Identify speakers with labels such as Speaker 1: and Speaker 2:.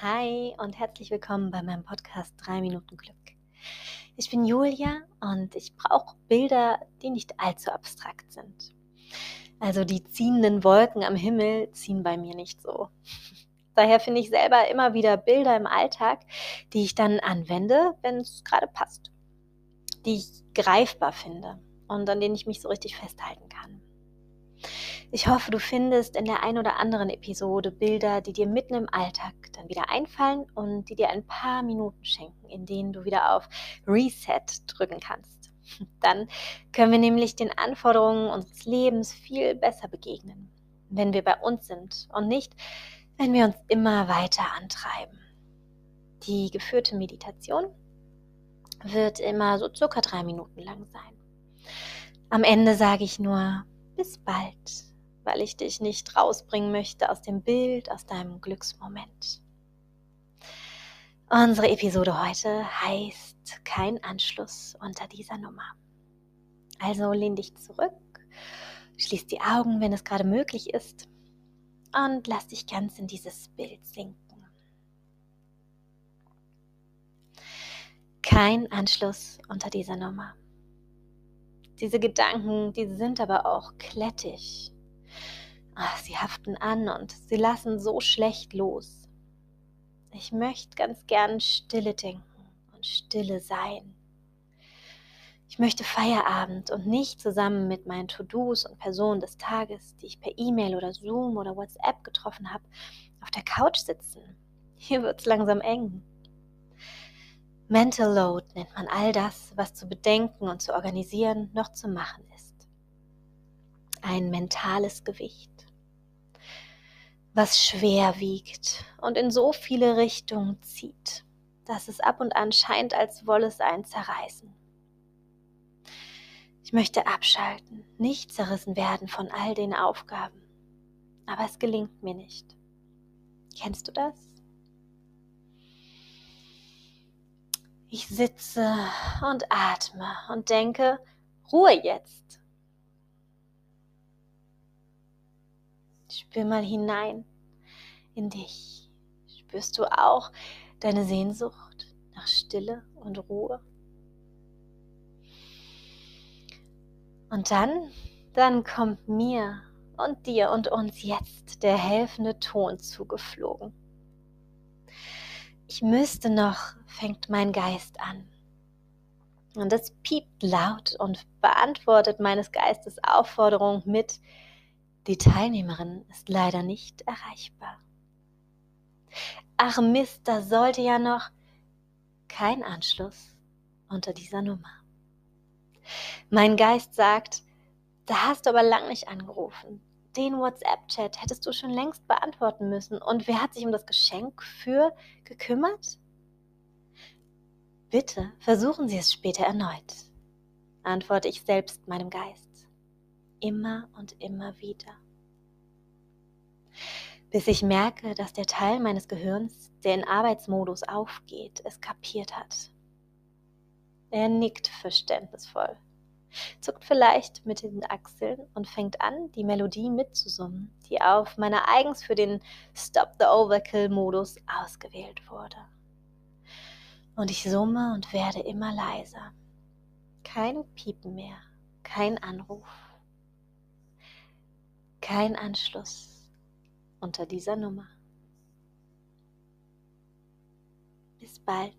Speaker 1: Hi und herzlich willkommen bei meinem Podcast 3 Minuten Glück. Ich bin Julia und ich brauche Bilder, die nicht allzu abstrakt sind. Also die ziehenden Wolken am Himmel ziehen bei mir nicht so. Daher finde ich selber immer wieder Bilder im Alltag, die ich dann anwende, wenn es gerade passt. Die ich greifbar finde und an denen ich mich so richtig festhalten kann. Ich hoffe, du findest in der ein oder anderen Episode Bilder, die dir mitten im Alltag dann wieder einfallen und die dir ein paar Minuten schenken, in denen du wieder auf Reset drücken kannst. Dann können wir nämlich den Anforderungen unseres Lebens viel besser begegnen, wenn wir bei uns sind und nicht, wenn wir uns immer weiter antreiben. Die geführte Meditation wird immer so circa drei Minuten lang sein. Am Ende sage ich nur, bis bald weil ich dich nicht rausbringen möchte aus dem Bild, aus deinem Glücksmoment. Unsere Episode heute heißt Kein Anschluss unter dieser Nummer. Also lehn dich zurück, schließ die Augen, wenn es gerade möglich ist, und lass dich ganz in dieses Bild sinken. Kein Anschluss unter dieser Nummer. Diese Gedanken, die sind aber auch klettig Ach, sie haften an und sie lassen so schlecht los. Ich möchte ganz gern Stille denken und Stille sein. Ich möchte Feierabend und nicht zusammen mit meinen To-Dos und Personen des Tages, die ich per E-Mail oder Zoom oder WhatsApp getroffen habe, auf der Couch sitzen. Hier wird es langsam eng. Mental Load nennt man all das, was zu bedenken und zu organisieren noch zu machen ist. Ein mentales Gewicht was schwer wiegt und in so viele Richtungen zieht, dass es ab und an scheint, als wolle es einen zerreißen. Ich möchte abschalten, nicht zerrissen werden von all den Aufgaben, aber es gelingt mir nicht. Kennst du das? Ich sitze und atme und denke, Ruhe jetzt. Spür mal hinein in dich. Spürst du auch deine Sehnsucht nach Stille und Ruhe? Und dann, dann kommt mir und dir und uns jetzt der helfende Ton zugeflogen. Ich müsste noch, fängt mein Geist an. Und es piept laut und beantwortet meines Geistes Aufforderung mit, die Teilnehmerin ist leider nicht erreichbar. Ach Mist, da sollte ja noch kein Anschluss unter dieser Nummer. Mein Geist sagt, da hast du aber lang nicht angerufen. Den WhatsApp-Chat hättest du schon längst beantworten müssen. Und wer hat sich um das Geschenk für gekümmert? Bitte versuchen Sie es später erneut, antworte ich selbst meinem Geist immer und immer wieder. Bis ich merke, dass der Teil meines Gehirns, der in Arbeitsmodus aufgeht, es kapiert hat. Er nickt verständnisvoll, zuckt vielleicht mit den Achseln und fängt an, die Melodie mitzusummen, die auf meiner eigens für den Stop the Overkill-Modus ausgewählt wurde. Und ich summe und werde immer leiser. Kein Piepen mehr, kein Anruf, kein Anschluss unter dieser Nummer. Bis bald.